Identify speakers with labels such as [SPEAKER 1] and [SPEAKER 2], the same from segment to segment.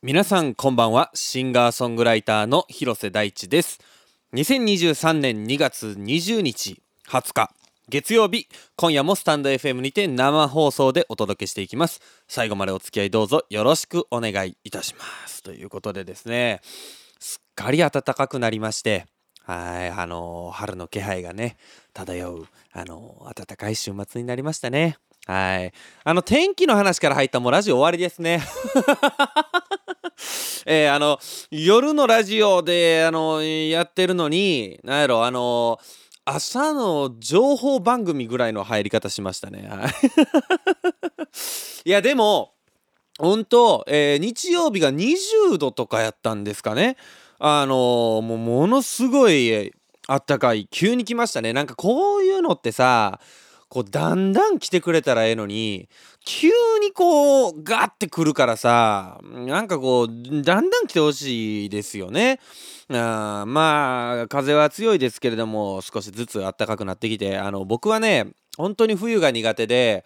[SPEAKER 1] 皆さんこんばんは。シンガーソングライターの広瀬大地です。2023年2月20日20日月曜日今夜もスタンド FM にて生放送でお届けしていきます。最後までお付き合いどうぞよろしくお願いいたします。ということでですねすっかり暖かくなりましてはいあのー、春の気配がね漂うあのー、暖かい週末になりましたね。はい。あの、天気の話から入ったもうラジオ終わりですね。えー、あの、夜のラジオで、あの、やってるのに、なんやろ、あの、朝の情報番組ぐらいの入り方しましたね。い。や、でも、本当、えー、日曜日が20度とかやったんですかね。あの、もうものすごいあったかい。急に来ましたね。なんかこういうのってさ、こうだんだん来てくれたらええのに急にこうガッてくるからさなんかこうだんだん来てほしいですよね。あまあ風は強いですけれども少しずつ暖かくなってきてあの僕はね本当に冬が苦手で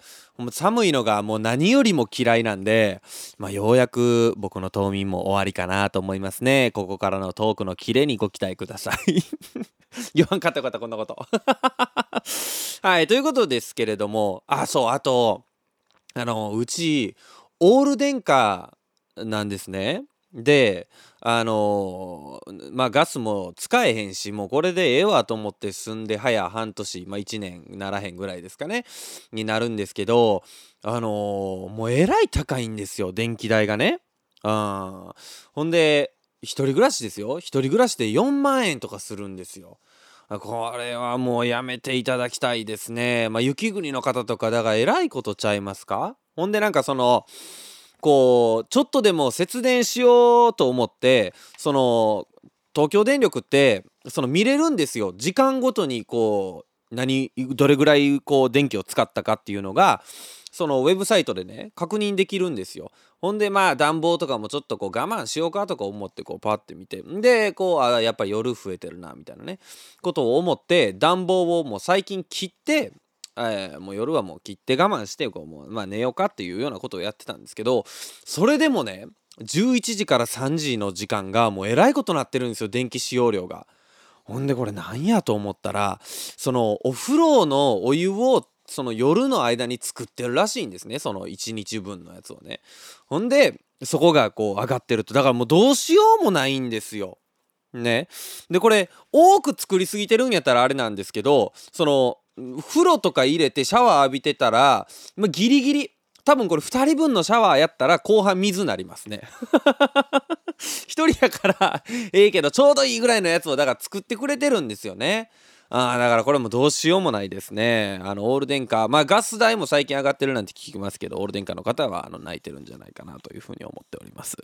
[SPEAKER 1] 寒いのがもう何よりも嫌いなんで、まあ、ようやく僕の冬眠も終わりかなと思いますねここからのトークのキレにご期待ください 言わんかったよかったこんなこと。はいということですけれども。あそうあとあのうちオール電化なんですね。であの、まあガスも使えへんしもうこれでええわと思って住んで早半年、まあ、1年ならへんぐらいですかねになるんですけどあの、もうえらい高いんですよ電気代がね。あほんで一人暮らしですよ一人暮らしで4万円とかするんですよ。これはもうやめていただきたいですね。まあ雪国の方とかだからえらいことちゃいますか？ほんでなんかそのこうちょっとでも節電しようと思ってその東京電力ってその見れるんですよ時間ごとにこう何どれぐらいこう電気を使ったかっていうのがそのウェブサイトでね確認できるんですよ。ほんでまあ暖房とかもちょっとこう我慢しようかとか思ってこうパッて見て。でこうあやっぱり夜増えてるなみたいなね。ことを思って暖房をもう最近切ってえー、もう夜はもう切って我慢してこうもう、まあ、寝ようかっていうようなことをやってたんですけどそれでもね11時から3時の時間がもうえらいことなってるんですよ電気使用量が。ほんでこれなんやと思ったらそのお風呂のお湯をその夜の間に作ってるらしいんですねその1日分のやつをね。ほんでそこがこう上がってるとだからもうどうしようもないんですよ。ね。でこれ多く作りすぎてるんやったらあれなんですけどその風呂とか入れてシャワー浴びてたら、まあ、ギリギリ多分これ2人分のシャワーやったら後半水なりますね 1人やからええけどちょうどいいぐらいのやつをだから作ってくれてるんですよねあだからこれもどうしようもないですね。あのオール電化まあガス代も最近上がってるなんて聞きますけどオール電化の方はあの泣いてるんじゃないかなというふうに思っております。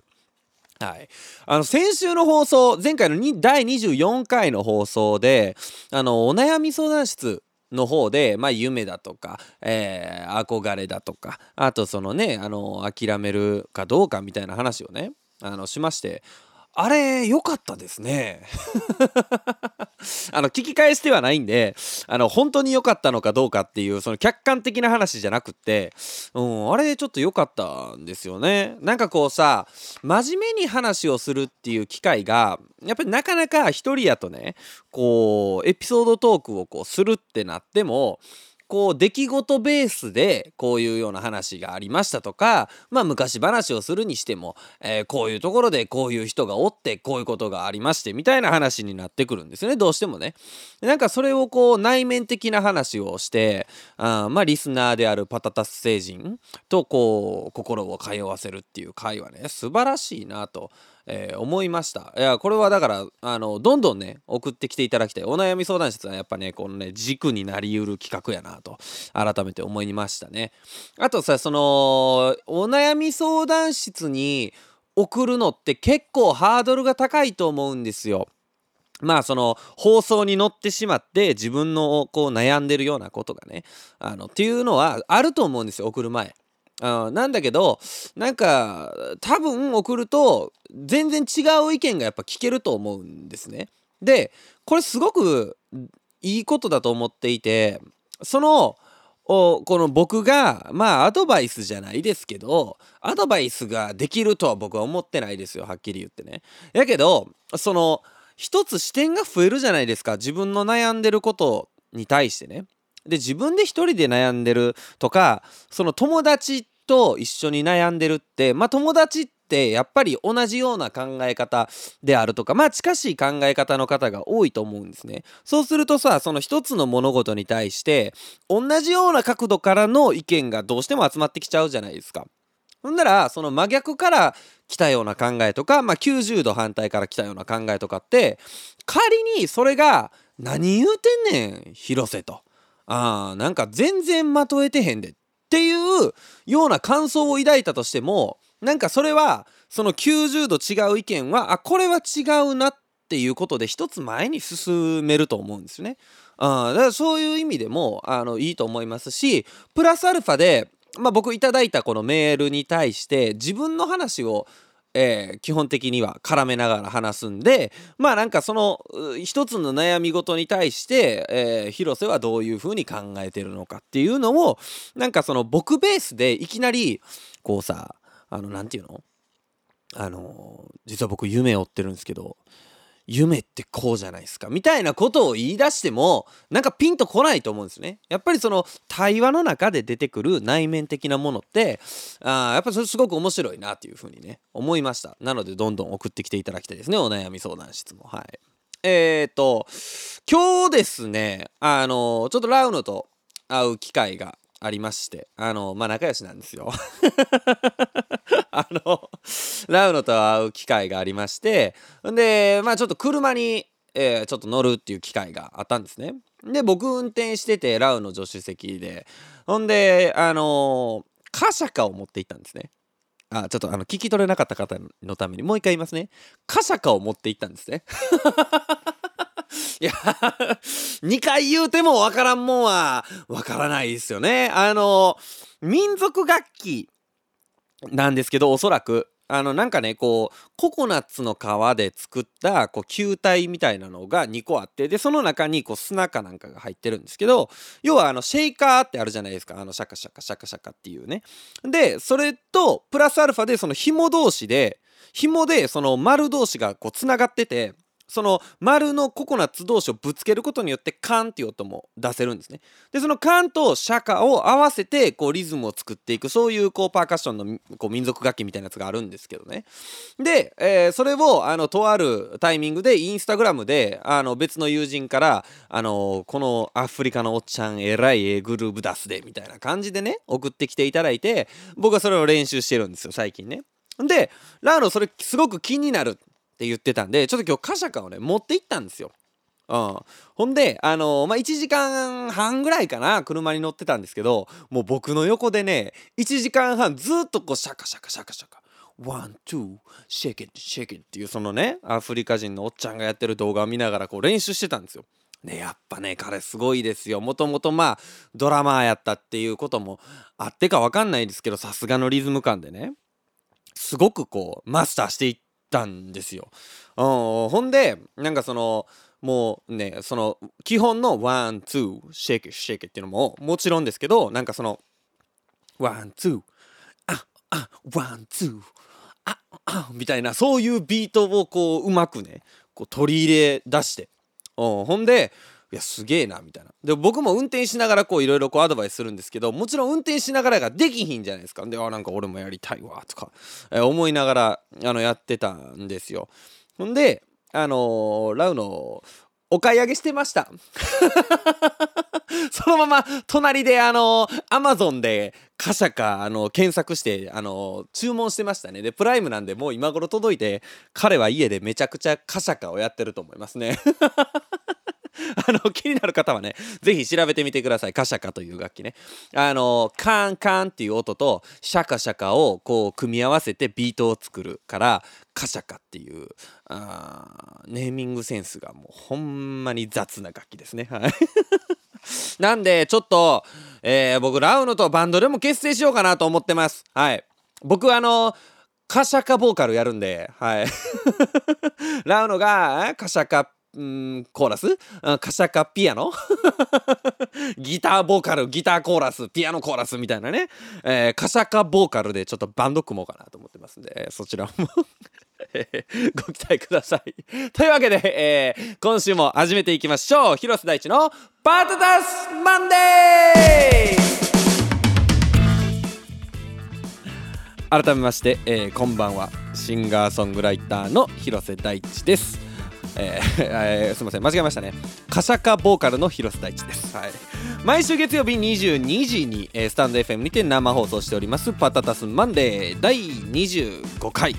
[SPEAKER 1] はい、あの先週の放送前回の第24回の放送であのお悩み相談室の方で、まあ、夢だとか、えー、憧れだとかあとそのねあの諦めるかどうかみたいな話をねあのしましてあれ良かったですね。あの聞き返してはないんであの本当に良かったのかどうかっていうその客観的な話じゃなくって、うん、あれちょっと良かったんですよね。なんかこうさ真面目に話をするっていう機会がやっぱりなかなか一人やとねこうエピソードトークをこうするってなってもこう出来事ベースでこういうような話がありましたとかまあ昔話をするにしても、えー、こういうところでこういう人がおってこういうことがありましてみたいな話になってくるんですよねどうしてもね。なんかそれをこう内面的な話をしてあまあリスナーであるパタタス星人とこう心を通わせるっていう会話ね素晴らしいなと。えー、思いました。いやこれはだからあのどんどんね送ってきていただきたい。お悩み相談室はやっぱねこのね軸になりうる企画やなと改めて思いましたね。あとさそのお悩み相談室に送るのって結構ハードルが高いと思うんですよ。まあその放送に乗ってしまって自分のこう悩んでるようなことがねあのっていうのはあると思うんですよ送る前。あなんだけどなんか多分送ると全然違う意見がやっぱ聞けると思うんですね。でこれすごくいいことだと思っていてそのをこの僕がまあアドバイスじゃないですけどアドバイスができるとは僕は思ってないですよはっきり言ってね。やけどその一つ視点が増えるじゃないですか自分の悩んでることに対してね。で自分で一人で悩んでるとかその友達と一緒に悩んでるってまあ友達ってやっぱり同じような考え方であるとかまあ近しい考え方の方が多いと思うんですね。そうするとさその一つの物事に対して同じような角度からの意見がどうしても集まってきちゃうじゃないですか。ほんならその真逆から来たような考えとか、まあ、90度反対から来たような考えとかって仮にそれが何言うてんねん広瀬と。あなんか全然まとえてへんでっていうような感想を抱いたとしてもなんかそれはその90度違う意見はあこれは違うなっていうことで一つ前に進めると思うんですよね。あだからそういう意味でもあのいいと思いますしプラスアルファで、まあ、僕いただいたこのメールに対して自分の話をえー、基本的には絡めながら話すんでまあなんかその一つの悩み事に対して、えー、広瀬はどういうふうに考えてるのかっていうのをなんかその僕ベースでいきなりこうさあの何て言うの？あの実は僕夢を追ってるんですけど夢ってこうじゃないですかみたいなことを言い出してもなんかピンとこないと思うんですね。やっぱりその対話の中で出てくる内面的なものってあやっぱそれすごく面白いなっていうふうにね思いました。なのでどんどん送ってきていただきたいですねお悩み相談室も。はい。えっ、ー、と今日ですねあのちょっとラウノと会う機会がありましてあのまあ仲良しなんですよ あの ラウノと会う機会がありましてでまあちょっと車に、えー、ちょっと乗るっていう機会があったんですね。で僕運転しててラウの助手席で。ほんであのカシャカを持って行ったんですね。あちょっとあの聞き取れなかった方のためにもう一回言いますね。カシャカを持って行ったんですね。いや、2回言うてもわからんもんはわからないですよね。あの、民族楽器なんですけど、おそらく。あの、なんかね、こう、ココナッツの皮で作った、こう、球体みたいなのが2個あって、で、その中に、こう、砂かなんかが入ってるんですけど、要は、あの、シェイカーってあるじゃないですか。あの、シャカシャカシャカシャカっていうね。で、それと、プラスアルファで、その紐同士で、紐で、その丸同士が、こう、つながってて、その丸のココナッツ同士をぶつけることによってカンっていう音も出せるんですね。でそのカンとシャカを合わせてこうリズムを作っていくそういうこうパーカッションのこう民族楽器みたいなやつがあるんですけどね。で、えー、それをあのとあるタイミングでインスタグラムであの別の友人からあのこのアフリカのおっちゃんえらいえグルーブ出すでみたいな感じでね送ってきていただいて僕はそれを練習してるんですよ最近ね。でラーノそれすごく気になるって言ってたんでちょっと今日カシャカをね持って行ったんですよ。うん、ほんであのー、まあ1時間半ぐらいかな車に乗ってたんですけどもう僕の横でね1時間半ずっとこうシャカシャカシャカシャカ one, two, shake it shake it っていうそのねアフリカ人のおっちゃんがやってる動画を見ながらこう練習してたんですよ。ねやっぱね彼すごいですよもともとまあドラマーやったっていうこともあってか分かんないですけどさすがのリズム感でねすごくこうマスターしていってたんですよ。ほんでなんかそのもうねその基本の one two shake shake っていうのももちろんですけどなんかその one two ああ one two ああみたいなそういうビートをこううまくねこう取り入れ出して、ほんでいやすげえなみたいな。で僕も運転しながらこういろいろこうアドバイスするんですけどもちろん運転しながらができひんじゃないですか。であなんか俺もやりたいわとか、えー、思いながらあのやってたんですよ。ほんであのー、ラウのお買い上げしてました。そのまま隣であのアマゾンでカシャカあの検索してあの注文してましたね。でプライムなんでもう今頃届いて彼は家でめちゃくちゃカシャカをやってると思いますね。あの、気になる方はね、ぜひ調べてみてください。カシャカという楽器ね。あの、カンカンっていう音と、シャカシャカをこう、組み合わせてビートを作るから、カシャカっていう、あーネーミングセンスがもうほんまに雑な楽器ですね。はい。なんで、ちょっと、えー、僕、ラウノとバンドでも結成しようかなと思ってます。はい。僕、あの、カシャカボーカルやるんで、はい。ラウノがカシャカんコーラス？カシャカピアノ？ギターボーカルギターコーラスピアノコーラスみたいなね、えー、カシャカボーカルでちょっとバンド組もうかなと思ってますんでそちらも。ご期待ください。というわけで、えー、今週も始めていきましょう。広瀬大地のパートダスマンデー！改めまして、えー、こんばんは。シンガーソングライターの広瀬大地です。えー、すみません。間違えましたね。カシャカボーカルの広瀬大地です、はい、毎週月曜日22時に、えー、スタンド FM にて生放送しておりますパタタスマンデー第25回。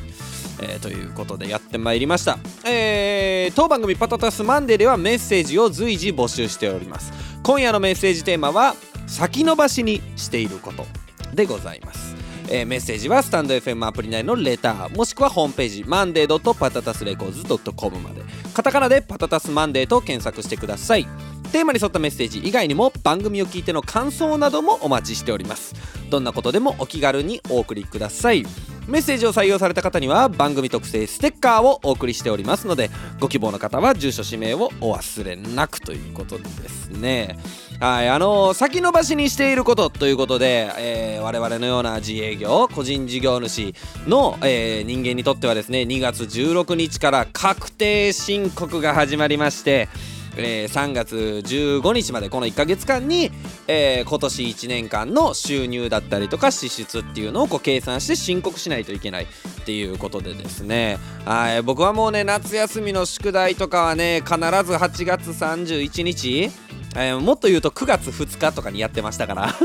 [SPEAKER 1] えー、ということでやってまいりました、えー、当番組パタタスマンデーではメッセージを随時募集しております。今夜のメッセージテーマは先延ばしにしていることでございます。えー、メッセージはスタンド FM アプリ内のレターもしくはホームページマンデーパタタスレコーズ .com まで。カタカナでパタタスマンデーと検索してください。テーマに沿ったメッセージ以外にも番組を聞いての感想などもお待ちしておりますどんなことでもお気軽にお送りください。メッセージを採用された方には番組特製ステッカーをお送りしておりますのでご希望の方は住所氏名をお忘れなくということですね。はいあのー、先延ばしにしていることということで、えー、我々のような自営業個人事業主の、えー、人間にとってはですね2月16日から確定申告が始まりましてえー、3月15日までこの1ヶ月間に、えー、今年1年間の収入だったりとか支出っていうのをこう計算して申告しないといけないっていうことでですね。はい僕はもうね夏休みの宿題とかはね必ず8月31日えー、もっと言うと9月2日とかにやってましたから。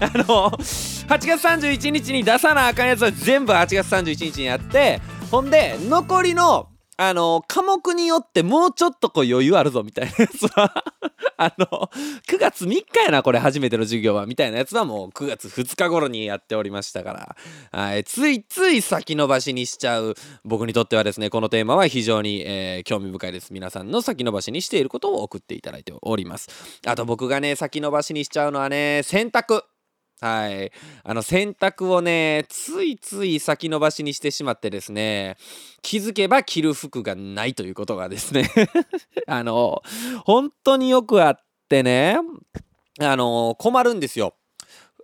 [SPEAKER 1] あの8月31日に出さなあかんやつは全部8月31日にやってほんで残りのあの、科目によってもうちょっとこう余裕あるぞみたいなやつは あの、9月3日やな、これ初めての授業は、みたいなやつはもう9月2日頃にやっておりましたから、はい、ついつい先延ばしにしちゃう僕にとってはですね、このテーマは非常に、えー、興味深いです。皆さんの先延ばしにしていることを送っていただいております。あと僕がね、先延ばしにしちゃうのはね、洗濯。はい。あの、洗濯をね、ついつい先延ばしにしてしまってですね、気づけば着る服がないということがですね あの、本当によくあってね、あの、困るんですよ。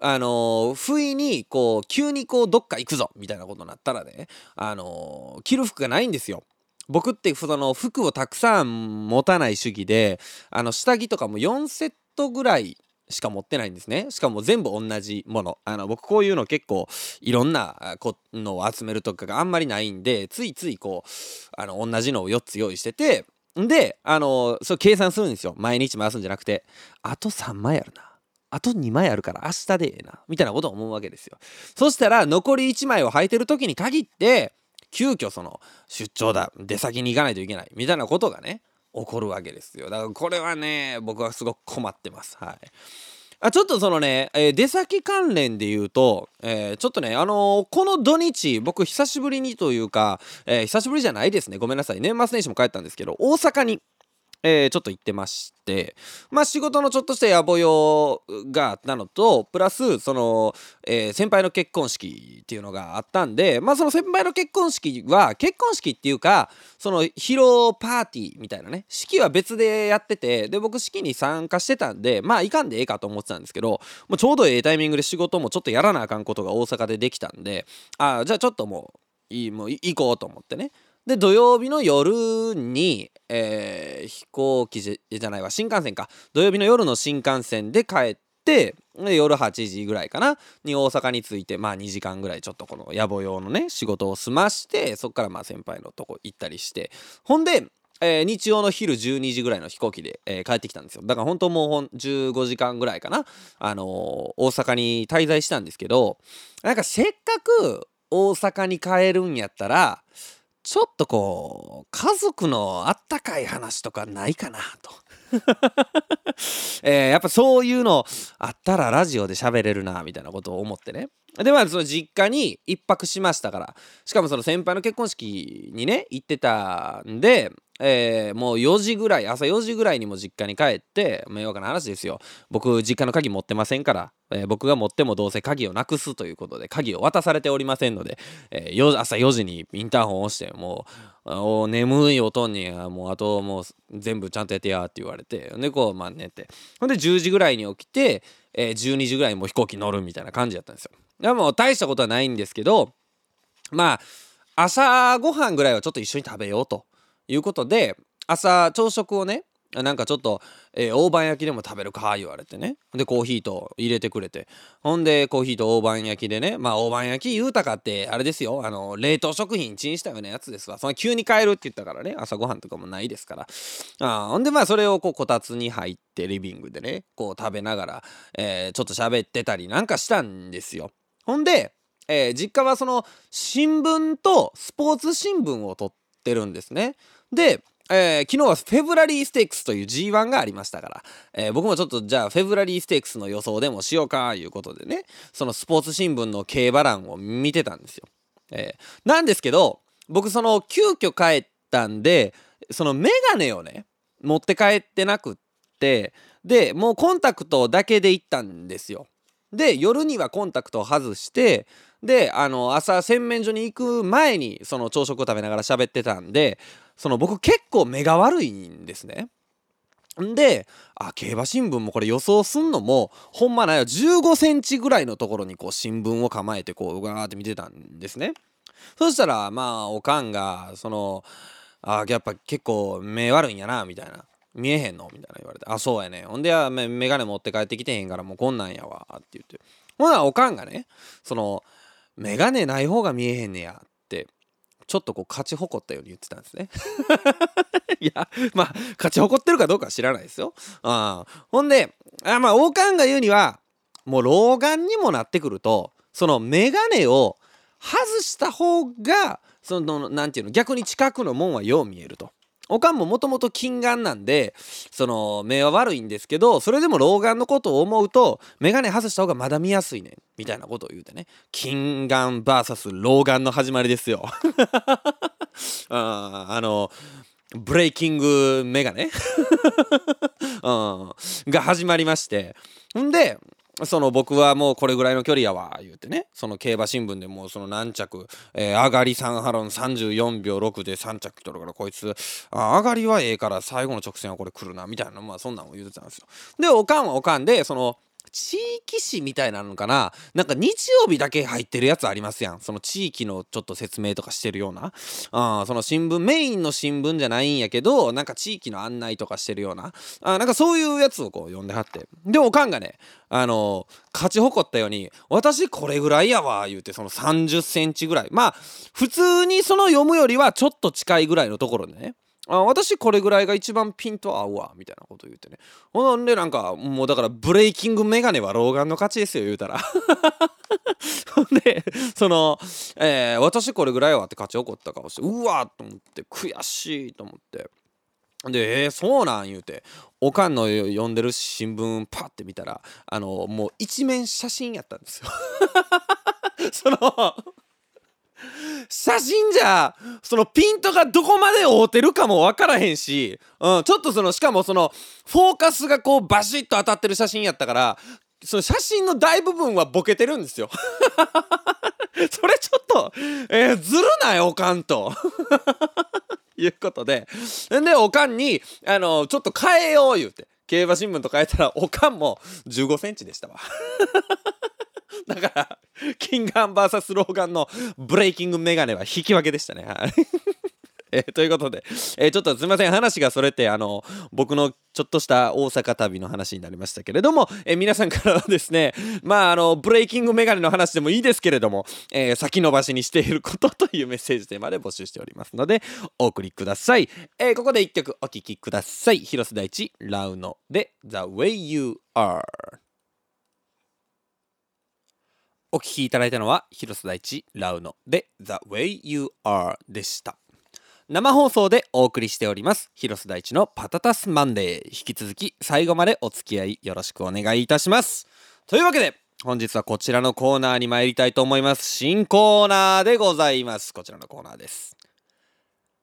[SPEAKER 1] あの不意にこう急にこうどっか行くぞみたいなことになったらねあの着る服がないんですよ。僕ってその服をたくさん持たない主義であの下着とかも4セットぐらいしか持ってないんですね。しかも全部同じもの。あの僕こういうの結構いろんなのを集めるとかがあんまりないんでついついこうあの同じのを4つ用意しててんであのそう計算するんですよ。毎日回すんじゃなくてあと3枚あるな。あと2枚あるから明日でええな。みたいなことを思うわけですよ。そしたら残り1枚を履いてる時に限って急遽その出張だ。出先に行かないといけない。みたいなことがね起こるわけですよだからこれはね僕はすごく困ってますはいあちょっとそのね、えー、出先関連で言うと、えー、ちょっとね、あのー、この土日、僕久しぶりにというか、え、久しぶりじゃないですね。ごめんなさい。年末年始も帰ったんですけど、大阪に、えー、ちょっと行ってまして、まあ仕事のちょっとした野暮用があったのと、プラス、その、えー、先輩の結婚式っていうのがあったんで、まあその先輩の結婚式は、結婚式っていうか、その披露パーティーみたいなね、式は別でやってて、で、僕式に参加してたんで、まあいかんでええかと思ってたんですけど、もうちょうどええタイミングで仕事もちょっとやらなあかんことが大阪でできたんで、ああ、じゃあちょっともう、いい、もう行こうと思ってね。で土曜日の夜に、えー、飛行機じゃないわ新幹線か。土曜日の夜の新幹線で帰って夜8時ぐらいかなに大阪に着いてまあ2時間ぐらいちょっとこの野暮用のね仕事を済ましてそっからまあ先輩のとこ行ったりして。ほんでえー、日曜の昼12時ぐらいの飛行機で、えー、帰ってきたんですよ。だから本当もう15時間ぐらいかな、あのー、大阪に滞在したんですけどなんかせっかく大阪に帰るんやったらちょっとこう家族のあったかい話とかないかなと。えー、やっぱそういうのあったらラジオで喋れるなみたいなことを思ってね。でまあその実家に一泊しましたから。しかもその先輩の結婚式にね行ってたんでえー、もう4時ぐらい朝4時ぐらいにも実家に帰って迷惑な話ですよ。僕実家の鍵持ってませんから、えー、僕が持ってもどうせ鍵をなくすということで鍵を渡されておりませんので、えー、朝4時にインターホンを押してもう眠いおとんにもうあともう全部ちゃんとやってやって言われてでこうまあ寝て。ほんで10時ぐらいに起きて、えー、12時ぐらいにもう飛行機乗るみたいな感じやったんですよ。でも大したことはないんですけどまあ朝ごはんぐらいはちょっと一緒に食べようと。いうことで朝朝食をねなんかちょっと、えー、大判焼きでも食べるか言われてね。でコーヒーと入れてくれて。ほんでコーヒーと大判焼きでねまあ大判焼き言うたかってあれですよ。あの冷凍食品チンしたようなやつですわ。その急に帰るって言ったからね。朝ごはんとかもないですから。あほんでまあそれをこうこたつに入ってリビングでねこう食べながら、えー、ちょっと喋ってたりなんかしたんですよ。ほんで、えー、実家はその新聞とスポーツ新聞を撮ってるんですね。でえー、昨日はフェブラリーステークスという G1 がありましたから、えー、僕もちょっとじゃあフェブラリーステークスの予想でもしようかいうことでね。そのスポーツ新聞の競馬欄を見てたんですよ、えー、なんですけど僕その急遽帰ったんでそのメガネをね持って帰ってなくってでもうコンタクトだけで行ったんですよ。で夜にはコンタクトを外してであの朝洗面所に行く前にその朝食を食べながら喋ってたんでその僕結構目が悪いんですね。んであ競馬新聞もこれ予想すんのもほんまないよ15センチぐらいのところにこう新聞を構えてこうガーって見てたんですね。そしたらまあおかんがそのあやっぱ結構目悪いんやなみたいな。見えへんの？みたいな言われて。あそうやね。ほんでメガネ持って帰ってきてへんからもうこんなんやわって言って。ほなおかんがねそのメガネない方が見えへんねやってちょっとこう勝ち誇ったように言ってたんですね いやまあ勝ち誇ってるかどうかは知らないですよ。あほんであまあ王冠が言うにはもう老眼にもなってくるとその眼鏡を外した方がその何て言うの逆に近くの門はよう見えると。おかんももともと近眼なんでその目は悪いんですけどそれでも老眼のことを思うと眼鏡外した方がまだ見やすいねんみたいなことを言うてね。近眼 VS 老眼の始まりですよ。ああのブレイキングメガネ？うん、が始まりまして。んでその僕はもうこれぐらいの距離やわ言うてね。その競馬新聞でもうその何着、え、上がり3ハロン34秒6で3着取るからこいつあ上がりはええから最後の直線はこれ来るなみたいなまあそんなんを言うてたんですよ。でおかんはおかんでその地域紙みたいなのかな？なんか日曜日だけ入ってるやつありますやん。その地域のちょっと説明とかしてるような。あその新聞メインの新聞じゃないんやけどなんか地域の案内とかしてるような。あなんかそういうやつをこう読んではって。でおかんがねあの勝ち誇ったように私これぐらいやわ言うてその30センチぐらい。まあ普通にその読むよりはちょっと近いぐらいのところでね。あ私これぐらいが一番ピンと合うわみたいなこと言ってね。ほんでなんかもうだからブレイキングメガネは老眼の勝ちですよ言うたら。ほんでその、えー、私これぐらいはって勝ち怒った顔してうわと思って悔しいと思って。でえー、そうなん言うておかんの読んでる新聞パッて見たらあのもう一面写真やったんですよ。その写真じゃそのピントがどこまで合うてるかも分からへんし、うん、ちょっとそのしかもそのフォーカスがこうバシッと当たってる写真やったからその写真の大部分はボケてるんですよ。それちょっと、えー、ずるないおかんと。いうことで。でおかんにあのちょっと変えよう言うて。競馬新聞と変えたらおかんも1 5センチでしたわ。だから、キンガン VS ローガンのブレイキングメガネは引き分けでしたね。はい。えー、ということで、えー、ちょっとすみません話がそれてあの僕のちょっとした大阪旅の話になりましたけれども、えー、皆さんからはですねまああのブレイキングメガネの話でもいいですけれども、え先延ばしにしていることというメッセージテーマで募集しておりますのでお送りください、えここで1曲お聴きください広瀬大地ラウノで The Way You Are お聴きいただいたのは広瀬大地ラウノで The Way You Are でした。生放送でお送りしております広瀬大地のパタタスマンデー。引き続き最後までお付き合いよろしくお願いいたします。というわけで本日はこちらのコーナーに参りたいと思います。新コーナーでございます。こちらのコーナーです。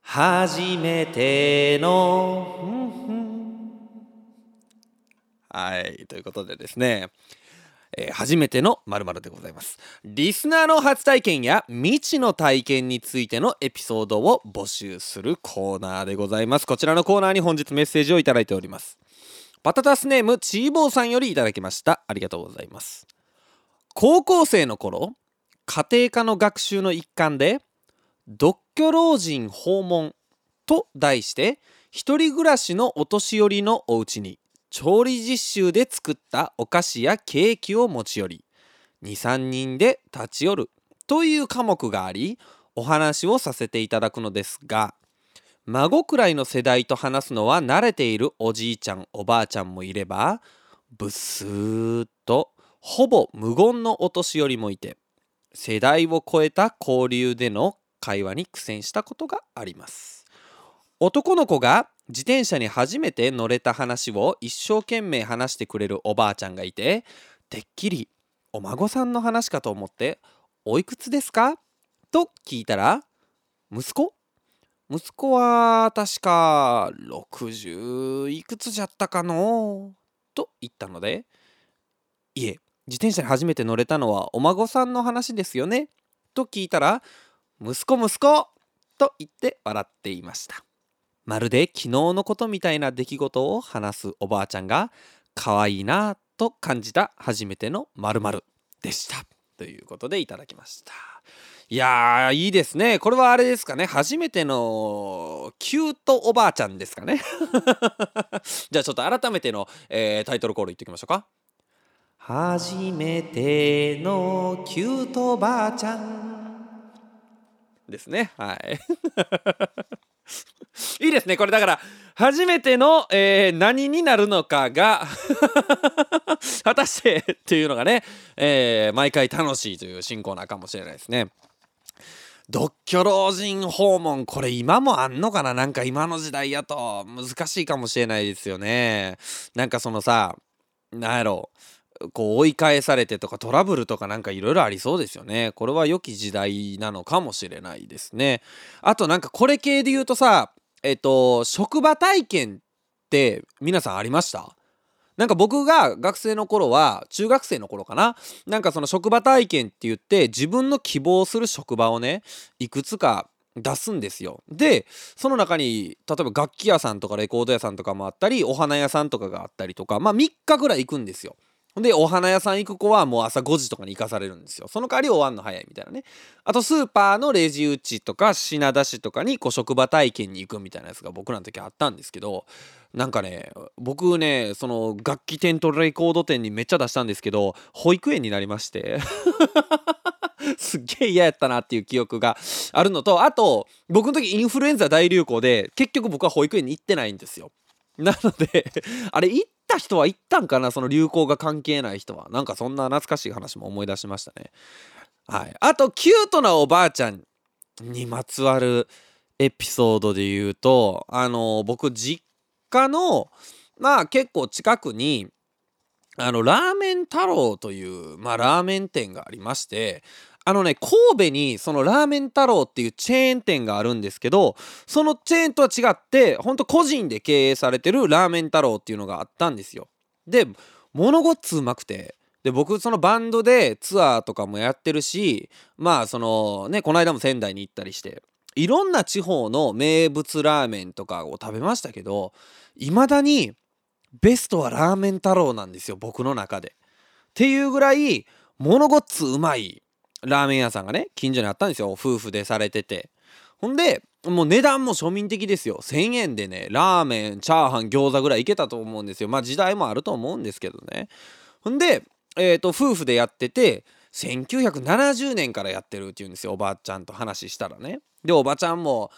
[SPEAKER 1] 初めてのはいということでですね。えー、初めての〇〇でございます。リスナーの初体験や未知の体験についてのエピソードを募集するコーナーでございます。こちらのコーナーに本日メッセージをいただいております。パタタスネームチーボーさんよりいただきました。ありがとうございます。高校生の頃家庭科の学習の一環で独居老人訪問と題して一人暮らしのお年寄りのお家に調理実習で作ったお菓子やケーキを持ち寄り23人で立ち寄るという科目がありお話をさせていただくのですが孫くらいの世代と話すのは慣れているおじいちゃんおばあちゃんもいればブスーっとほぼ無言のお年寄りもいて世代を超えた交流での会話に苦戦したことがあります。男の子が自転車に初めて乗れた話を一生懸命話してくれるおばあちゃんがいててっきりお孫さんの話かと思って「おいくつですか?」と聞いたら「息子息子は確か60いくつじゃったかの?」と言ったので「いえ自転車に初めて乗れたのはお孫さんの話ですよね?」と聞いたら「息子息子!」と言って笑っていました。まるで昨日のことみたいな出来事を話すおばあちゃんが可愛いなと感じた初めての〇〇でした。ということでいただきました。いやーいいですね。これはあれですかね。初めてのキュートおばあちゃんですかね。じゃあちょっと改めての、えー、タイトルコールいっておきましょうか。初めてのキュートおばあちゃん。ですね。はい。いいですねこれだから初めての、えー、何になるのかが 果たしてっていうのがね、えー、毎回楽しいという新コーナーかもしれないですね。独居老人訪問これ今もあんのかな？なんか今の時代やと難しいかもしれないですよね。なんかそのさなんやろこう追い返されてとかトラブルとかなんかいろいろありそうですよね。これは良き時代なのかもしれないですね。あとなんかこれ系で言うとさ、えっと、職場体験って皆さんありました？なんか僕が学生の頃は中学生の頃かな？なんかその職場体験って言って自分の希望する職場をねいくつか出すんですよ。でその中に例えば楽器屋さんとかレコード屋さんとかもあったりお花屋さんとかがあったりとかまあ3日ぐらい行くんですよ。で、お花屋さん行く子はもう朝5時とかに行かされるんですよ。その代わり終わんの早いみたいなね。あと、スーパーのレジ打ちとか品出しとかにこう職場体験に行くみたいなやつが僕らの時あったんですけど、なんかね、僕ね、その楽器店とレコード店にめっちゃ出したんですけど、保育園になりまして すっげえ嫌やったなっていう記憶があるのと、あと、僕の時インフルエンザ大流行で、結局僕は保育園に行ってないんですよ。なのであれ行った人は行ったんかな？その流行が関係ない人は。なんかそんな懐かしい話も思い出しましたね。はい。あとキュートなおばあちゃんにまつわるエピソードで言うとあの僕実家のまあ結構近くにあのラーメン太郎というまあラーメン店がありましてあのね、神戸にそのラーメン太郎っていうチェーン店があるんですけど、そのチェーンとは違って、ほんと個人で経営されてるラーメン太郎っていうのがあったんですよ。で、物ごっつうまくて、で、僕そのバンドでツアーとかもやってるし、まあそのね、この間も仙台に行ったりして、いろんな地方の名物ラーメンとかを食べましたけど、未だにベストはラーメン太郎なんですよ、僕の中で。っていうぐらい、物ごっつうまいラーメン屋さんがね近所にあったんですよ。夫婦でされてて。ほんでもう値段も庶民的ですよ。1000円でねラーメンチャーハン餃子ぐらいいけたと思うんですよ。まあ時代もあると思うんですけどね。ほんでえっ、ー、と夫婦でやってて1970年からやってるって言うんですよ。おばあちゃんと話したらね。でおばちゃんも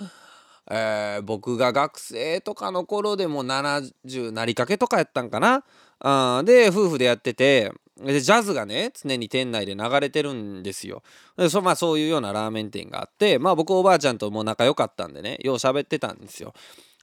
[SPEAKER 1] えー、僕が学生とかの頃でも70なりかけとかやったんかな。あで夫婦でやっててでジャズがね常に店内で流れてるんですよでそ,、まあ、そういうようなラーメン店があってまあ僕おばあちゃんとも仲良かったんでねよう喋ってたんですよ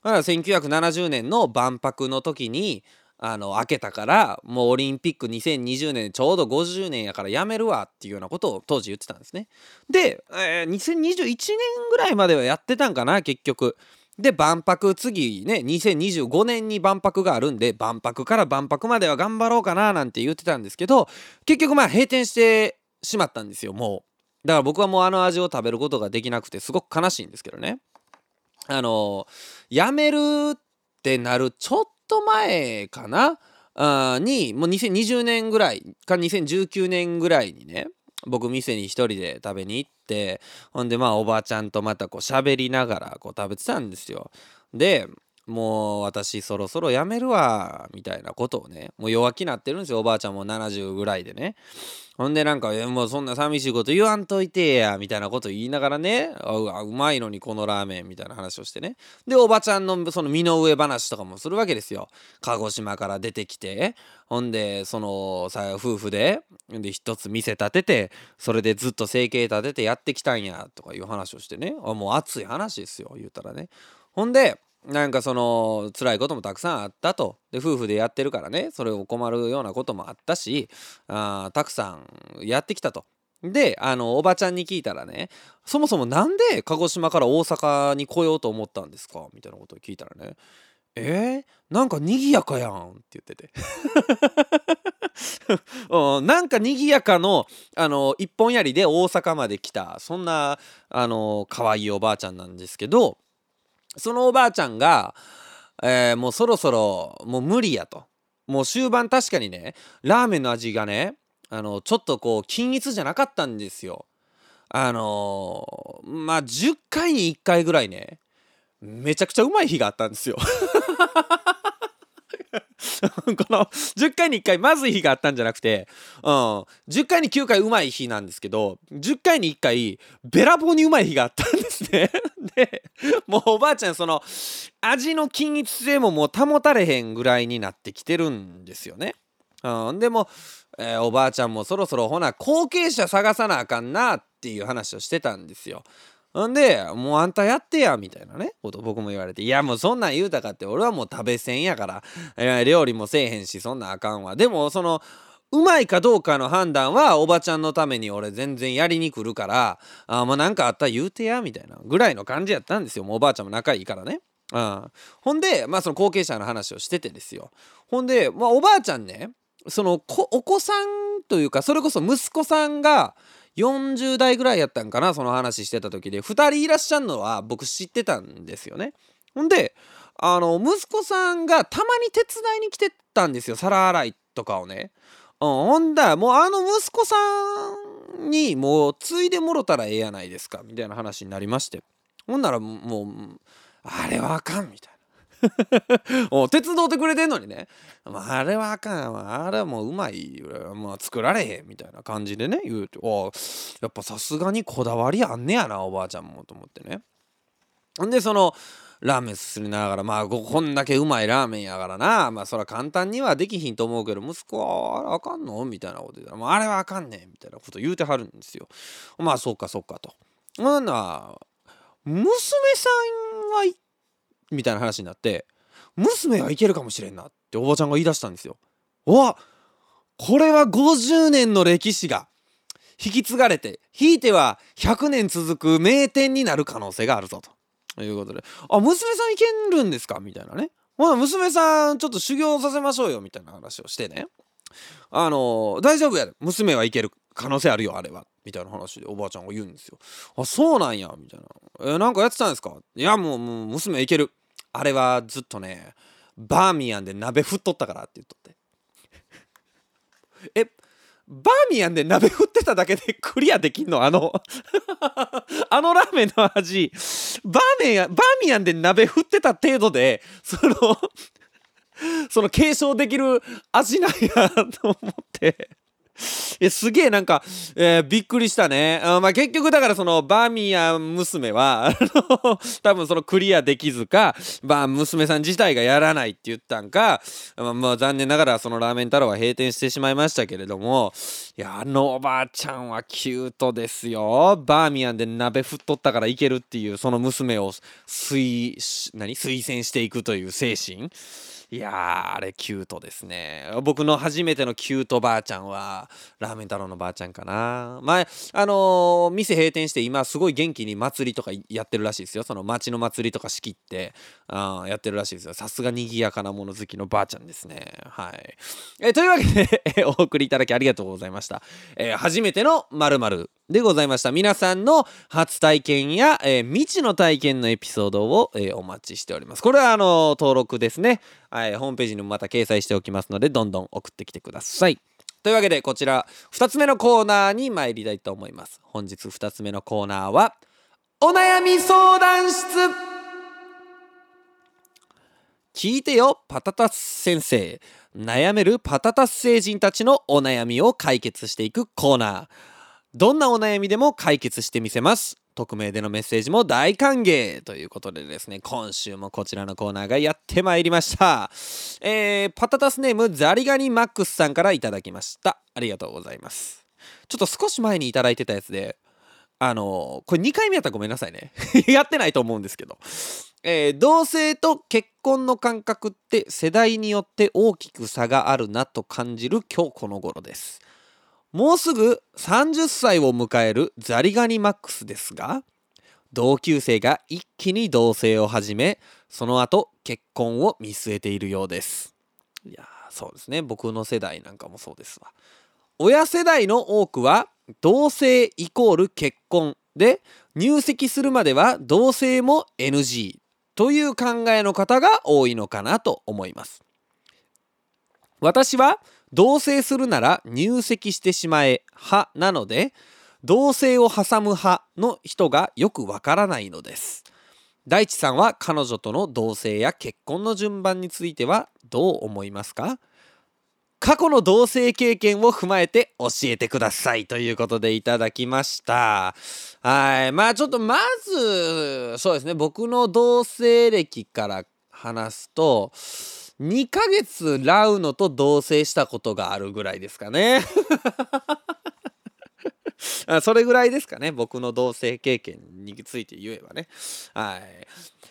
[SPEAKER 1] だから1970年の万博の時にあの開けたからもうオリンピック2020年ちょうど50年やからやめるわっていうようなことを当時言ってたんですね。で、えー、2021年ぐらいまではやってたんかな結局。で万博次ね2025年に万博があるんで万博から万博までは頑張ろうかななんて言ってたんですけど結局まあ閉店してしまったんですよもう。だから僕はもうあの味を食べることができなくてすごく悲しいんですけどね。あのやめるってなるちょっと前かな？あにもう2020年ぐらいか2019年ぐらいにね僕店に一人で食べに行ってほんでまあおばあちゃんとまたこう喋りながらこう食べてたんですよ。でもう私そろそろやめるわみたいなことをねもう弱気なってるんですよ。おばあちゃんも70ぐらいでね。ほんでなんか「もうそんな寂しいこと言わんといてや」みたいなこと言いながらね「ううまいのにこのラーメン」みたいな話をしてね。でおばちゃんのその身の上話とかもするわけですよ。鹿児島から出てきて。ほんでそのさ夫婦で。で一つ店建ててそれでずっと生計立ててやってきたんやとかいう話をしてね。あもう熱い話ですよ言うたらね。ほんでなんかその辛いこともたくさんあったと。で夫婦でやってるからね。それを困るようなこともあったしあたくさんやってきたと。であのおばちゃんに聞いたらねそもそもなんで鹿児島から大阪に来ようと思ったんですか？みたいなことを聞いたらねえー、なんか賑やかやんって言ってて。うん、なんか賑やかのあの一本槍で大阪まで来たそんなあの可愛いおばあちゃんなんですけどそのおばあちゃんが、えー、もうそろそろもう無理やと。もう終盤確かにね、ラーメンの味がね、あの、ちょっとこう、均一じゃなかったんですよ。あのー、まあ、10回に1回ぐらいね、めちゃくちゃうまい日があったんですよ。この10回に1回まずい日があったんじゃなくて、うん、10回に9回うまい日なんですけど10回に1回べらぼうにうまい日があったんですね でもうおばあちゃんその味の均一性ももう保たれへんぐらいになってきてるんですよね。うん、でも、えー、おばあちゃんもそろそろほな後継者探さなあかんなっていう話をしてたんですよ。んで、もうあんたやってや、みたいなね、こと僕も言われて、いや、もうそんなん言うたかって、俺はもう食べせんやから、料理もせえへんし、そんなんあかんわ。でも、その、うまいかどうかの判断はおばちゃんのために俺全然やりに来るからあもうなんかあったら言うてやみたいなぐらいの感じやったんですよもうおばあちゃんも仲いいからね。うん、ほんでまあその後継者の話をしててですよ。ほんで、まあ、おばあちゃんねそのお子さんというかそれこそ息子さんが40代ぐらいやったんかなその話してた時で2人いらっしゃるのは僕知ってたんですよね。ほんであの息子さんがたまに手伝いに来てたんですよ皿洗いとかをね。うん、ほんだもうあの息子さんにもう継いでもろたらええやないですかみたいな話になりましてほんならもうあれはあかんみたいな。お手伝ってくれてんのにね、まあ、あれはあかんあれはもううまい、まあ、作られへんみたいな感じでね言うて。おやっぱさすがにこだわりあんねやなおばあちゃんもと思ってね。ほんでそのラーメンすすりながらまあこんだけうまいラーメンやからな。まあそら簡単にはできひんと思うけど息子はあれあかんのみたいなこと言ったら、まあ、あれはあかんねんみたいなこと言うてはるんですよ。まあそうかそうかと。まあな娘さんはみたいな話になって娘はいけるかもしれんなっておばちゃんが言い出したんですよ。わこれは50年の歴史が引き継がれてひいては100年続く名店になる可能性があるぞと。いうことであ娘さんいけるんですか？みたいなね。ほな娘さんちょっと修行させましょうよみたいな話をしてね。あの大丈夫や娘はいける可能性あるよあれは。みたいな話でおばあちゃんが言うんですよ。あそうなんやみたいな。えなんかやってたんですか？いやもうもう娘いける。あれはずっとねバーミヤンで鍋振っとったからって言っとって。えバーミヤンで鍋振ってただけでクリアできんの？あの あのラーメンの味。バーメンバーミヤンで鍋振ってた程度でそのその継承できる味なんやと思って。えすげえなんか、えー、びっくりしたね。あまあ、結局だからそのバーミヤン娘は 多分そのクリアできずか、バー娘さん自体がやらないって言ったんか、まあ、まあ、残念ながらそのラーメン太郎は閉店してしまいましたけれども、いや、あのおばあちゃんはキュートですよ。バーミヤンで鍋振っとったからいけるっていうその娘を推、何？推薦していくという精神。いやーあれキュートですね。僕の初めてのキュートばあちゃんはラーメン太郎のばあちゃんかな。前あのー、店閉店して今すごい元気に祭りとかやってるらしいですよ。その町の祭りとか仕切ってあやってるらしいですよ。さすが賑やかなもの好きのばあちゃんですね。はい。えというわけで お送りいただきありがとうございました、えー、初めての〇〇でございました。皆さんの初体験や、えー、未知の体験のエピソードを、えー、お待ちしております。これはあの登録ですね。はい、ホームページにもまた掲載しておきますのでどんどん送ってきてください。というわけでこちら2つ目のコーナーに参りたいと思います。本日2つ目のコーナーはお悩み相談室。聞いてよパタタス先生。悩めるパタタス星人たちのお悩みを解決していくコーナー。どんなお悩みでも解決してみせます匿名でのメッセージも大歓迎ということでですね、今週もこちらのコーナーがやってまいりました。えー、パタタスネームザリガニマックスさんからいただきました。ありがとうございます。ちょっと少し前にいただいてたやつで、あのー、これ2回目やったらごめんなさいね。やってないと思うんですけど。えー、同性と結婚の感覚って世代によって大きく差があるなと感じる今日この頃です。もうすぐ30歳を迎えるザリガニマックスですが同級生が一気に同棲を始めその後結婚を見据えているようです。いやそうですね。僕の世代なんかもそうですわ。親世代の多くは同棲イコール結婚で入籍するまでは同棲も NG という考えの方が多いのかなと思います。私は同棲するなら入籍してしまえ派なので同棲を挟む派の人がよくわからないのです。大地さんは彼女との同棲や結婚の順番についてはどう思いますか？過去の同棲経験を踏まえて教えてくださいということでいただきました。はい。まあちょっとまずそうですね。僕の同棲歴から話すと2ヶ月ラウノと同棲したことがあるぐらいですかね。それぐらいですかね僕の同棲経験について言えばね。はい。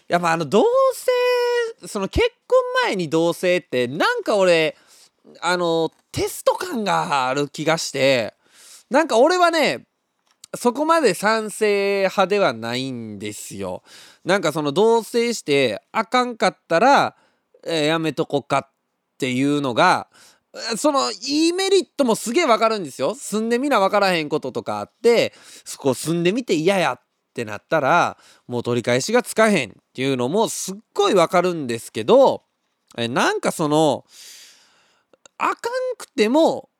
[SPEAKER 1] やっぱあの同棲その結婚前に同棲ってなんか俺あのテスト感がある気がしてなんか俺はねそこまで賛成派ではないんですよ。なんかその同棲してあかんかったらえ、やめとこかっていうのがそのいいメリットもすげえわかるんですよ。住んでみなわからへんこととかあってそこ住んでみて嫌やってなったらもう取り返しがつかへんっていうのもすっごいわかるんですけどえなんかそのあかんくても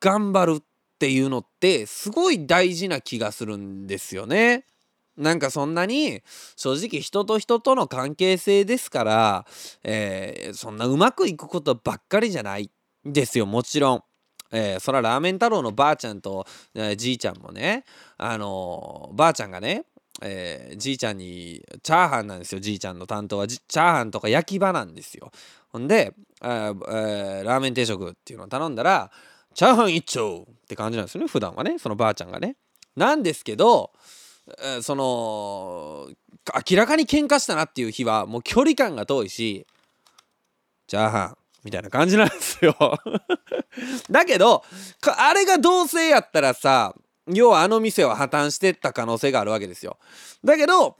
[SPEAKER 1] 頑張るっていうのってすごい大事な気がするんですよね。なんかそんなに正直人と人との関係性ですから、えー、そんなうまくいくことばっかりじゃないですよ。もちろん。えー、そらラーメン太郎のばあちゃんと、えー、じいちゃんもねあのー、ばあちゃんがね、えー、じいちゃんにチャーハンなんですよ。じいちゃんの担当は。チャーハンとか焼き場なんですよ。ほんで、えー、ラーメン定食っていうのを頼んだらチャーハン一丁って感じなんですよね。普段はね。そのばあちゃんがね。なんですけどその明らかに喧嘩したなっていう日はもう距離感が遠いしチャーハンみたいな感じなんですよ。だけどあれが同性やったらさ要はあの店は破綻してった可能性があるわけですよ。だけど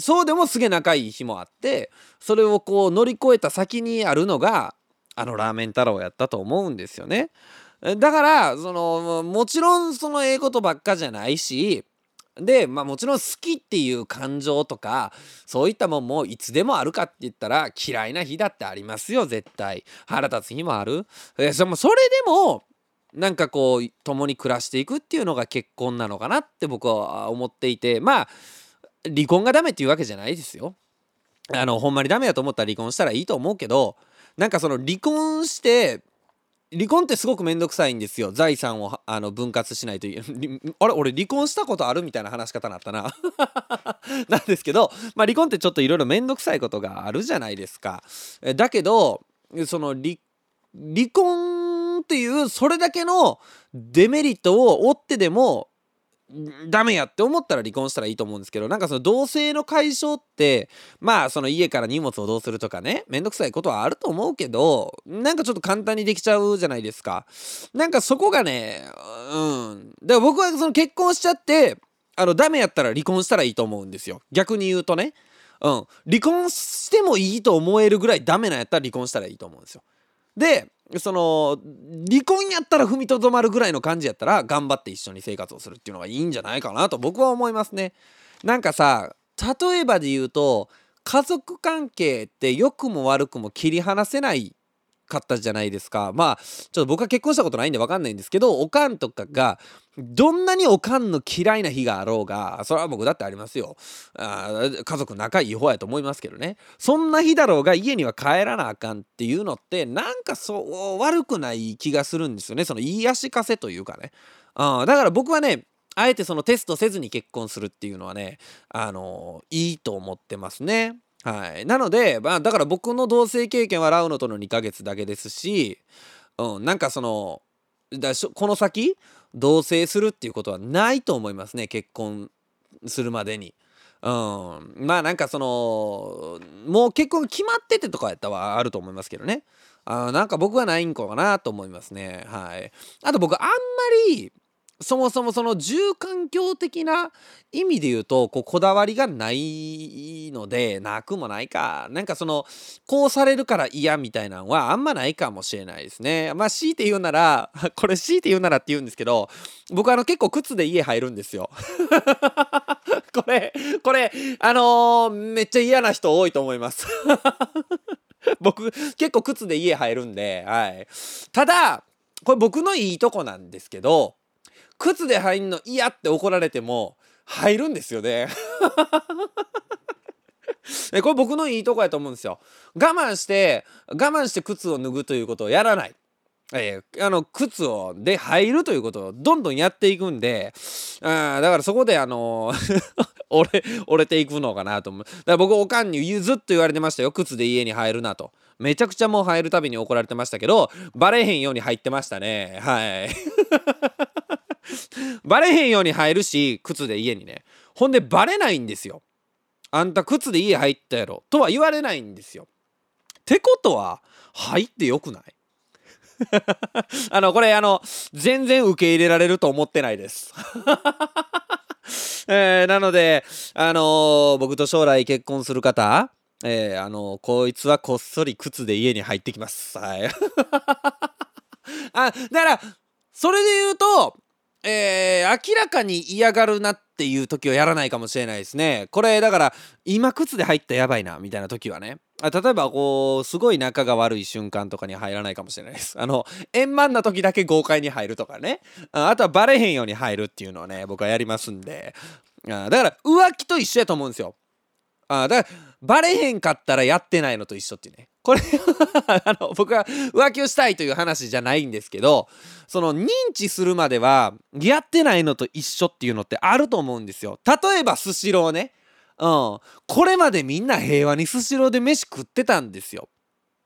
[SPEAKER 1] そうでもすげえ仲いい日もあってそれをこう乗り越えた先にあるのがあのラーメン太郎やったと思うんですよね。だからそのもちろんそのええことばっかじゃないしで、まあもちろん好きっていう感情とか、そういったもんもいつでもあるかって言ったら嫌いな日だってありますよ、絶対。腹立つ日もある。えそれでも、なんかこう、共に暮らしていくっていうのが結婚なのかなって僕は思っていて、まあ、離婚がダメっていうわけじゃないですよ。あの、ほんまにダメだと思ったら離婚したらいいと思うけど、なんかその離婚して離婚ってすごくめんどくさいんですよ。財産をあの分割しないとい あれ？俺離婚したことあるみたいな話し方になったな。なんですけど、まあ、離婚ってちょっといろいろ面倒くさいことがあるじゃないですか。だけどその離婚っていうそれだけのデメリットを負ってでもダメやって思ったら離婚したらいいと思うんですけどなんかその同性の解消ってまあその家から荷物をどうするとかねめんどくさいことはあると思うけどなんかちょっと簡単にできちゃうじゃないですか。なんかそこがねうん。だから僕はその結婚しちゃってあのダメやったら離婚したらいいと思うんですよ。逆に言うとね。うん。離婚してもいいと思えるぐらいダメなんやったら離婚したらいいと思うんですよ。でその離婚やったら踏みとどまるぐらいの感じやったら頑張って一緒に生活をするっていうのがいいんじゃないかなと僕は思いますね。なんかさ例えばで言うと家族関係って良くも悪くも切り離せないかったじゃないですか。まあちょっと僕は結婚したことないんで分かんないんですけどおかんとかがどんなにおかんの嫌いな日があろうがそれは僕だってありますよ。あ家族仲いい方やと思いますけどね。そんな日だろうが家には帰らなあかんっていうのってなんかそう悪くない気がするんですよね。その言い足かせというかね。あだから僕はねあえてそのテストせずに結婚するっていうのはねあのいいと思ってますね。はい、なので、まあ、だから僕の同棲経験はラウノとの2ヶ月だけですし、うん、なんかそのだしこの先同棲するっていうことはないと思いますね結婚するまでに。うん、まあなんかそのもう結婚決まっててとかやったらあると思いますけどね。あなんか僕はないんかなと思いますね。はい。あと僕あんまりそもそもその住環境的な意味で言うとこうこだわりがないのでなくもないか。なんかそのこうされるから嫌みたいなのはあんまないかもしれないですね。まあ強いて言うなら これ強いて言うならって言うんですけど僕あの結構靴で家入るんですよ。これこれあのー、めっちゃ嫌な人多いと思います。僕結構靴で家入るんではい。ただこれ僕のいいとこなんですけど靴で入んの嫌って怒られても入るんですよね。これ僕のいいとこやと思うんですよ。我慢して我慢して靴を脱ぐということをやらない。えー、あの靴をで入るということをどんどんやっていくんであだからそこであの 折れ折れていくのかなと思う。だから僕おかんにずっと言われてましたよ。靴で家に入るなと。めちゃくちゃもう入るたびに怒られてましたけどバレへんように入ってましたね。はい。バレへんように入るし靴で家にね。ほんでバレないんですよ。あんた靴で家入ったやろ。とは言われないんですよ。ってことは入ってよくない？あのこれあの全然受け入れられると思ってないです。えー、なのであのー、僕と将来結婚する方えー、あの、こいつはこっそり靴で家に入ってきます。はい。あだからそれで言うとえー、明らかに嫌がるなっていう時はやらないかもしれないですね。これだから今靴で入ったやばいなみたいな時はねあ例えばこうすごい仲が悪い瞬間とかに入らないかもしれないです。あの円満な時だけ豪快に入るとかねあとはバレへんように入るっていうのをね僕はやりますんであだから浮気と一緒やと思うんですよ。あだからバレへんかったらやってないのと一緒っていうね。これ あの僕は浮気をしたいという話じゃないんですけどその認知するまではやってないのと一緒っていうのってあると思うんですよ。例えばスシローね。うん。これまでみんな平和にスシローで飯食ってたんですよ。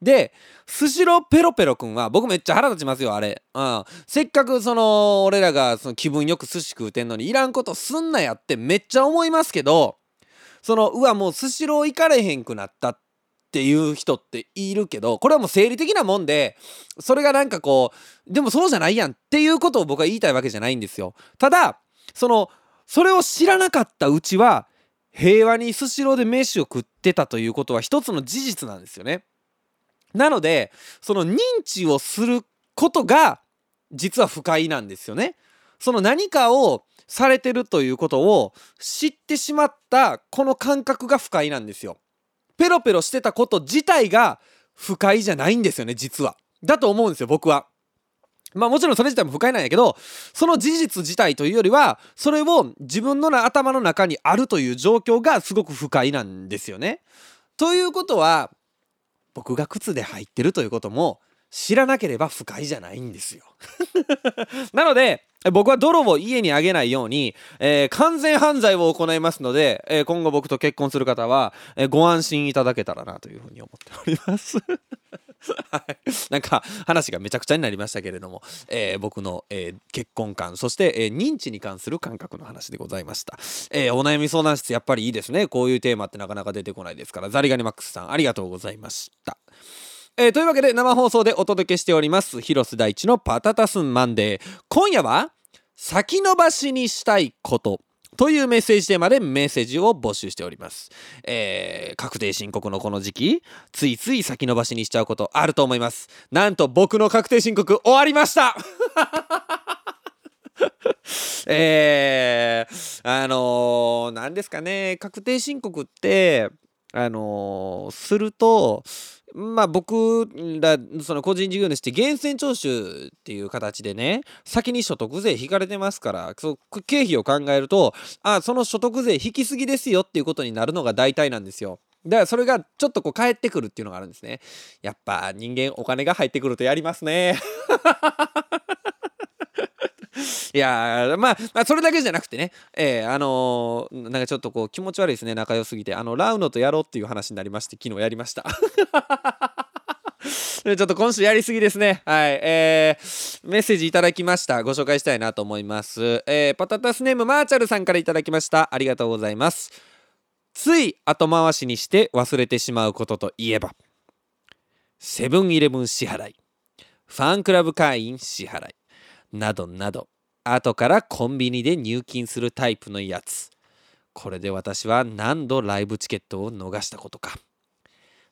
[SPEAKER 1] で、スシローペロペロくんは、僕めっちゃ腹立ちますよ、あれ。うん。せっかくその、俺らがその気分よく寿司食うてんのに、いらんことすんなやってめっちゃ思いますけど、その、うわ、もうスシロー行かれへんくなったっていう人っているけどこれはもう生理的なもんでそれがなんかこうでもそうじゃないやんっていうことを僕は言いたいわけじゃないんですよ。ただそのそれを知らなかったうちは平和にスシローで飯を食ってたということは一つの事実なんですよね。なのでその認知をすることが実は不快なんですよね。その何かをされてるということを知ってしまったこの感覚が不快なんですよ。ペロペロしてたこと自体が不快じゃないんですよね実は。だと思うんですよ僕は。まあもちろんそれ自体も不快なんやけどその事実自体というよりはそれを自分の頭の中にあるという状況がすごく不快なんですよね。ということは僕が靴で入ってるということも知らなければ不快じゃないんですよ なので僕は泥を家にあげないように、えー、完全犯罪を行いますので、えー、今後僕と結婚する方は、えー、ご安心いただけたらなというふうに思っております。はい、なんか話がめちゃくちゃになりましたけれども、えー、僕の、えー、結婚観そして、えー、認知に関する感覚の話でございました、えお悩み相談室やっぱりいいですね。こういうテーマってなかなか出てこないですから。ザリガニマックスさんありがとうございました。えー、というわけで生放送でお届けしております広瀬大地のパタタスンマンデー今夜は先延ばしにしたいことというメッセージテーマでメッセージを募集しております。えー、確定申告のこの時期、ついつい先延ばしにしちゃうことあると思います。なんと僕の確定申告終わりました えー、あのー、何ですかね、確定申告って、あのー、すると、まあ僕らその個人事業主って源泉徴収っていう形でね先に所得税引かれてますからそ経費を考えるとあその所得税引きすぎですよっていうことになるのが大体なんですよ。だからそれがちょっとこう返ってくるっていうのがあるんですね。やっぱ人間お金が入ってくるとやりますね。いやまあ、まあ、それだけじゃなくてね、えー、あのー、なんかちょっとこう気持ち悪いですね、仲良すぎて。あの、ラウノとやろうっていう話になりまして、昨日やりました。ちょっと今週やりすぎですね。はい。えー、メッセージいただきました。ご紹介したいなと思います。えー、パタタスネームマーチャルさんからいただきました。ありがとうございます。つい後回しにして忘れてしまうことといえば、セブンイレブン支払い、ファンクラブ会員支払い、などなど、後からコンビニで入金するタイプのやつ。これで私は何度ライブチケットを逃したことか。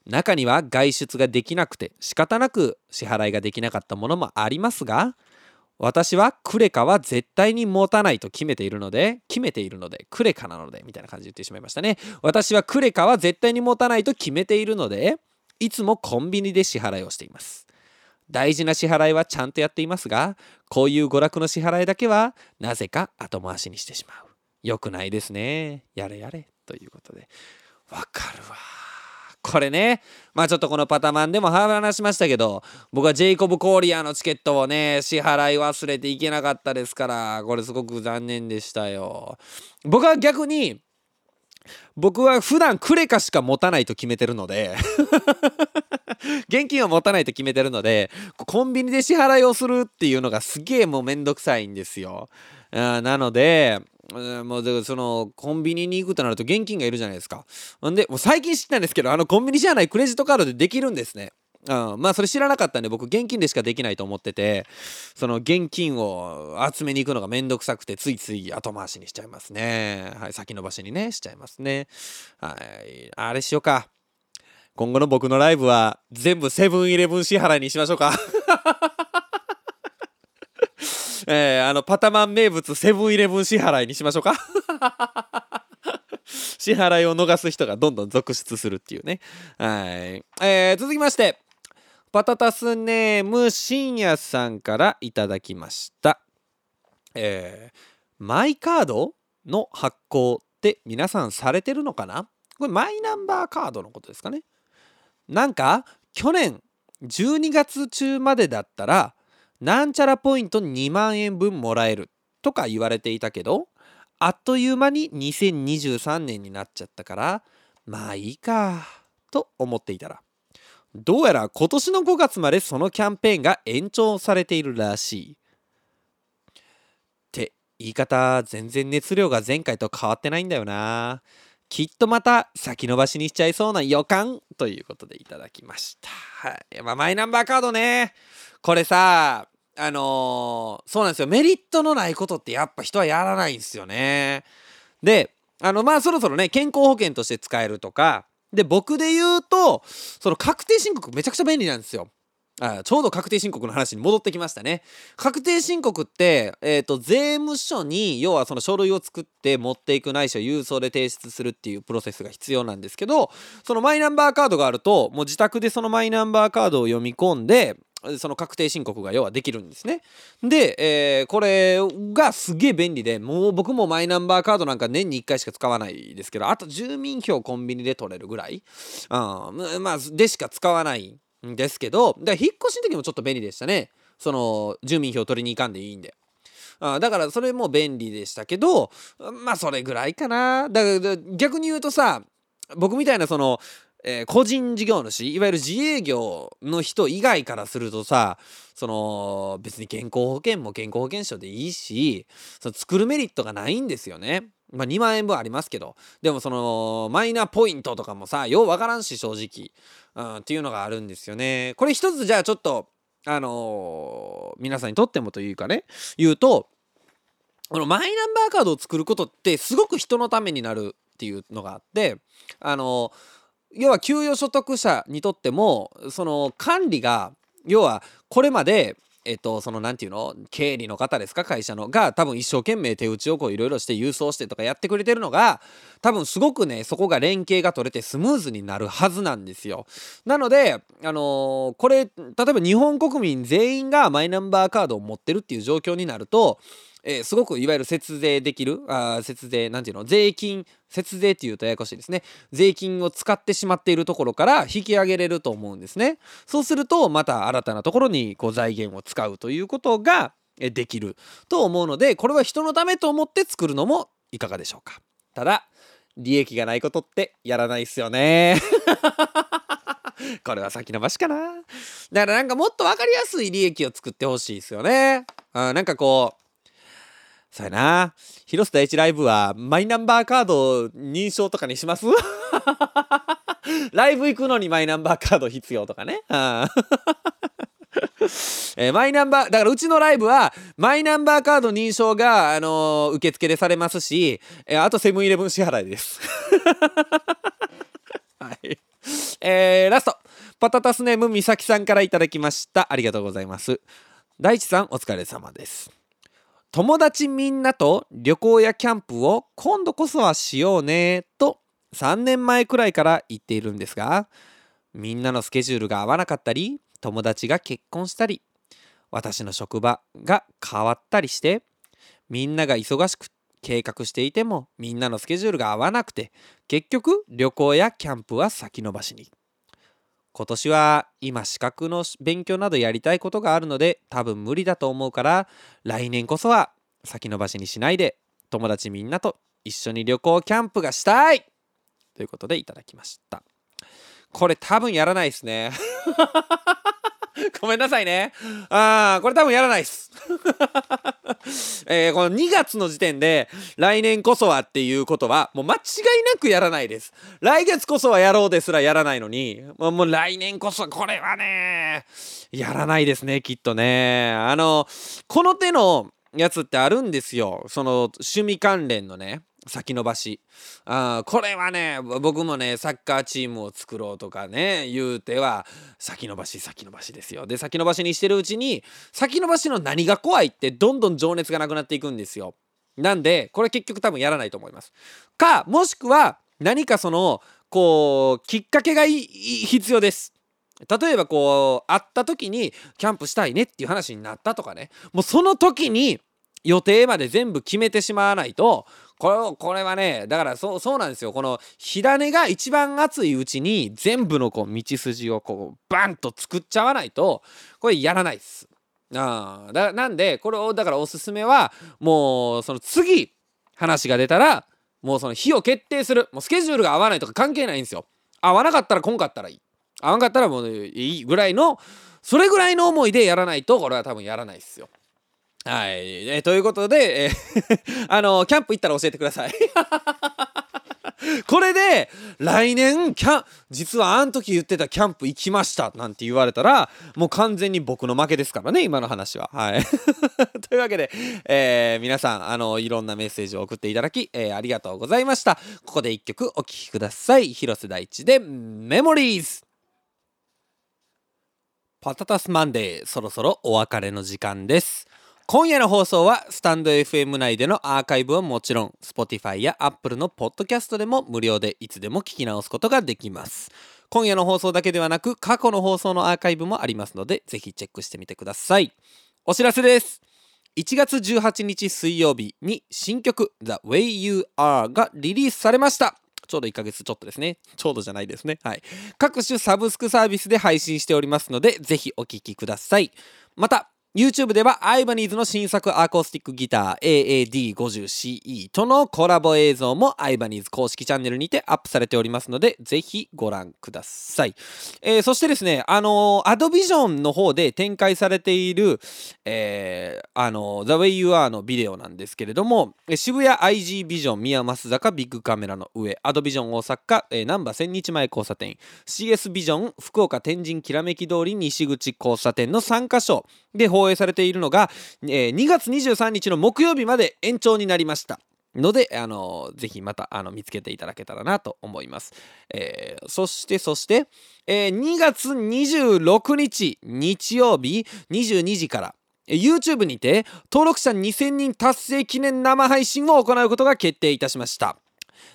[SPEAKER 1] 中には外出ができなくて仕方なく支払いができなかったものもありますが私はクレカは絶対に持たないと決めているので決めているのでクレカなのでみたいな感じで言ってしまいましたね。私はクレカは絶対に持たないと決めているのでいつもコンビニで支払いをしています。大事な支払いはちゃんとやっていますが、こういう娯楽の支払いだけは、なぜか後回しにしてしまう。良くないですね。やれやれ。ということで。わかるわ。これね、まあちょっとこのパタマンでも話しましたけど、僕はジェイコブ・コーリアのチケットをね、支払い忘れていけなかったですから、これすごく残念でしたよ。僕は逆に、僕は普段クレカしか持たないと決めてるので現金を持たないと決めてるのでコンビニで支払いをするっていうのがすげえもうめんどくさいんですよ。あなのでもうそのコンビニに行くとなると現金がいるじゃないですか。んでもう最近知ったんですけどあのコンビニじゃないクレジットカードでできるんですね。うん、まあそれ知らなかったんで僕現金でしかできないと思っててその現金を集めに行くのがめんどくさくてついつい後回しにしちゃいますね。はい先延ばしにねしちゃいますね。はいあれしようか。今後の僕のライブは全部セブンイレブン支払いにしましょうか。えー、あのパタマン名物セブンイレブン支払いにしましょうか。支払いを逃す人がどんどん続出するっていうね。はい、えー、続きまして。パタタスネーム深夜さんからいただきました。えー、マイカードの発行って皆さんされてるのかな？これマイナンバーカードのことですかね。なんか去年12月中までだったらなんちゃらポイント2万円分もらえるとか言われていたけどあっという間に2023年になっちゃったからまあいいかと思っていたら。どうやら今年の5月までそのキャンペーンが延長されているらしい。って言い方全然熱量が前回と変わってないんだよな。きっとまた先延ばしにしちゃいそうな予感ということでいただきました。はい。まあ、マイナンバーカードね。これさ、あのー、そうなんですよ。メリットのないことってやっぱ人はやらないんですよね。で、あの、まあそろそろね、健康保険として使えるとか、で、僕で言うと、その確定申告めちゃくちゃ便利なんですよ。あちょうど確定申告の話に戻ってきましたね。確定申告って、えーと、税務署に要はその書類を作って持っていくないしは郵送で提出するっていうプロセスが必要なんですけどそのマイナンバーカードがあるともう自宅でそのマイナンバーカードを読み込んでその確定申告が要はできるんですね。で、えー、これがすげえ便利でもう僕もマイナンバーカードなんか年に1回しか使わないですけどあと住民票コンビニで取れるぐらい、うん、まあでしか使わないんですけどだ引っ越しの時もちょっと便利でしたねその住民票取りに行かんでいいんで。あだからそれも便利でしたけどまあそれぐらいかなだから逆に言うとさ僕みたいなそのえー、個人事業主いわゆる自営業の人以外からするとさその別に健康保険も健康保険証でいいしその作るメリットがないんですよね。まあ2万円分ありますけどでもそのマイナポイントとかもさようわからんし正直、うん、っていうのがあるんですよね。これ一つじゃあちょっとあのー、皆さんにとってもというかね言うとこのマイナンバーカードを作ることってすごく人のためになるっていうのがあってあのー要は給与所得者にとってもその管理が要はこれまでえっと、その何て言うの？経理の方ですか？会社の。が多分一生懸命手打ちをこういろいろして郵送してとかやってくれてるのが多分すごくねそこが連携が取れてスムーズになるはずなんですよ。なのであのー、これ例えば日本国民全員がマイナンバーカードを持ってるっていう状況になるとえー、すごくいわゆる節税できるあ節税なんていうの税金節税っていうとややこしいですね。税金を使ってしまっているところから引き上げれると思うんですね。そうするとまた新たなところにこう財源を使うということができると思うのでこれは人のためと思って作るのもいかがでしょうか。ただ利益がないことってやらないっすよね。これは先延ばしかな。だからなんかもっと分かりやすい利益を作ってほしいですよね。あなんかこうそうやな。広瀬第一ライブはマイナンバーカード認証とかにします？ライブ行くのにマイナンバーカード必要とかね。えー、マイナンバー、だからうちのライブは、マイナンバーカード認証が、あのー、受付でされますし、えー、あとセブンイレブン支払いです。はい。えー、ラスト。パタタスネームみさきさんからいただきました。ありがとうございます。大地さん、お疲れ様です。友達みんなと旅行やキャンプを今度こそはしようねと3年前くらいから言っているんですがみんなのスケジュールが合わなかったり友達が結婚したり私の職場が変わったりしてみんなが忙しく計画していてもみんなのスケジュールが合わなくて結局旅行やキャンプは先延ばしに。今年は今資格の勉強などやりたいことがあるので多分無理だと思うから来年こそは先延ばしにしないで友達みんなと一緒に旅行キャンプがしたい！ということでいただきました。これ多分やらないですね。ごめんなさいね。あーこれ多分やらないっす。えー、この2月の時点で来年こそはっていうことはもう間違いなくやらないです。来月こそはやろうですらやらないのにもう来年こそこれはねやらないですねきっとね。あのこの手のやつってあるんですよ。その趣味関連のね。先延ばし。あこれはね僕もねサッカーチームを作ろうとかね言うては先延ばし先延ばしですよ。で先延ばしにしてるうちに先延ばしの何が怖いってどんどん情熱がなくなっていくんですよ。なんでこれ結局多分やらないと思います。かもしくは何かそのこうきっかけが必要です。例えばこう会った時にキャンプしたいねっていう話になったとかね。もうその時に予定まで全部決めてしまわないとこれこれはねだからそうそうなんですよこの火種が一番熱いうちに全部のこう道筋をこうバンと作っちゃわないとこれやらないっす。あだなんでこれをだからおすすめはもうその次話が出たらもうその日を決定するもうスケジュールが合わないとか関係ないんですよ。合わなかったら来んかったらいい。合わなかったらもういいぐらいのそれぐらいの思いでやらないとこれは多分やらないっすよ。はい、えー、ということで、えー あのキャンプ行ったら教えてください。これで来年キャ実はあの時言ってたキャンプ行きましたなんて言われたらもう完全に僕の負けですからね今の話は。はい、というわけで、えー、皆さんあのいろんなメッセージを送っていただき、えー、ありがとうございました。ここで一曲お聴きください。広瀬大地でメモリーズパタタスマンデーそろそろお別れの時間です。今夜の放送はスタンド FM 内でのアーカイブはもちろん Spotify や Apple のポッドキャストでも無料でいつでも聞き直すことができます今夜の放送だけではなく過去の放送のアーカイブもありますのでぜひチェックしてみてくださいお知らせです1月18日水曜日に新曲 The Way You Are がリリースされましたちょうど1ヶ月ちょっとですね。ちょうどじゃないですね。はい。各種サブスクサービスで配信しておりますので、ぜひお聴きください。また、YouTube ではアイバニーズの新作アコースティックギター AAD50CE とのコラボ映像もアイバニーズ公式チャンネルにてアップされておりますのでぜひご覧ください、えー、そしてですねあのー、アドビジョンの方で展開されている、えー、あのー、The Way You Are のビデオなんですけれども渋谷 IG ビジョン宮益坂ビッグカメラの上アドビジョン大阪、えー、難波千日前交差点 CS ビジョン福岡天神きらめき通り西口交差点の3カ所で放放映されているのが、えー、2月23日の木曜日まで延長になりました。ので、あのぜひまたあの見つけていただけたらなと思います。えー、そして、そして、えー、2月26日日曜日22時から、YouTube にて登録者2000人達成記念生配信を行うことが決定いたしました。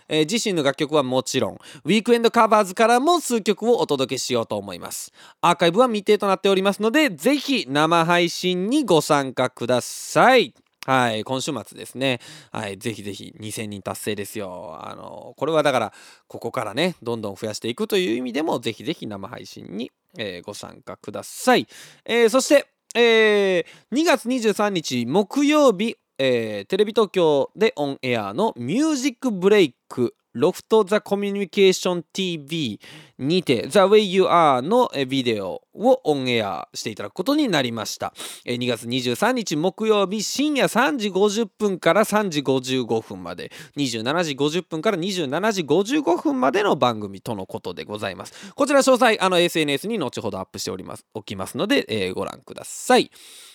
[SPEAKER 1] えー、自身の楽曲はもちろん、ウィークエンドカバーズからも数曲をお届けしようと思います。アーカイブは未定となっておりますので、ぜひ生配信にご参加ください。はい、今週末ですね。はい、ぜひぜひ2000人達成ですよ。あの、これはだから、ここからね、どんどん増やしていくという意味でも、ぜひぜひ生配信に、えー、ご参加ください。えー、そして、えー、2月23日木曜日えー、テレビ東京でオンエアのミュージックブレイクロフト・ザ・コミュニケーション TV にて The Way You Are のビデオをオンエアしていただくことになりました。2月23日木曜日深夜3時50分から3時55分まで27時50分から27時55分までの番組とのことでございます。こちら詳細あの SNS に後ほどアップしておりますおきますので、えー、ご覧ください。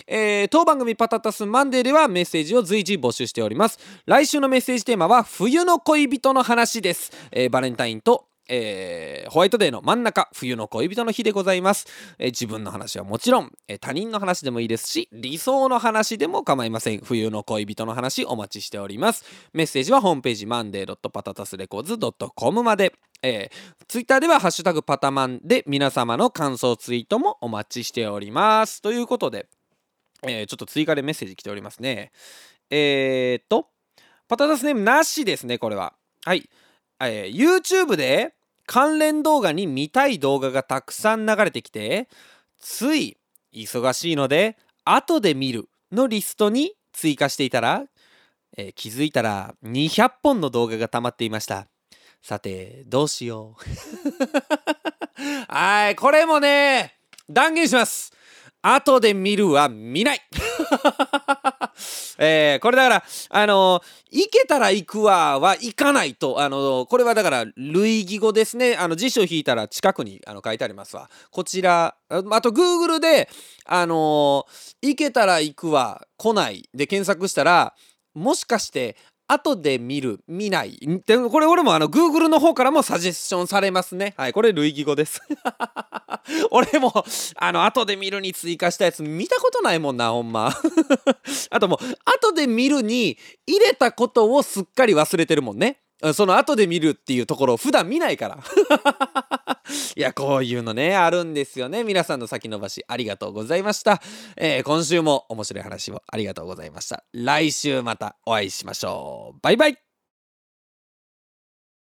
[SPEAKER 1] えー、当番組パタタスマンデーではメッセージを随時募集しております。来週のメッセージテーマは冬の恋人の話です。えー、バレンタインとえー、ホワイトデーの真ん中、冬の恋人の日でございます。えー、自分の話はもちろん、えー、他人の話でもいいですし、理想の話でも構いません。冬の恋人の話お待ちしております。メッセージはホームページ monday.patatasrecords.com まで。えー、ツイッターではハッシュタグパタマンで皆様の感想ツイートもお待ちしております。ということで、えー、ちょっと追加でメッセージ来ておりますね。えー、っと、パタタスネームなしですね、これは。はい。えー、YouTube で関連動画に見たい動画がたくさん流れてきて、つい忙しいので、後で見るのリストに追加していたら、えー、気づいたら200本の動画が溜まっていました。さて、どうしよう。はい、これもね、断言します。後で見るは見ない えー、これだから、あのー、行けたら行くわは行かないと、あのー、これはだから類義語ですね。あの、辞書引いたら近くにあの書いてありますわ。こちら、あと Google で、あの行けたら行くわ、来ないで検索したら、もしかして後で見る、見ない。でこれ俺もあの Google の方からもサジェスションされますね。はい、これ類義語です。俺もあの後で見るに追加したやつ見たことないもんな、ほんま。あともう後で見るに入れたことをすっかり忘れてるもんね。その後で見るっていうところを普段見ないから。いや、こういうのね、あるんですよね。皆さんの先延ばしありがとうございました。えー、今週も面白い話をありがとうございました。来週またお会いしましょう。バイバイ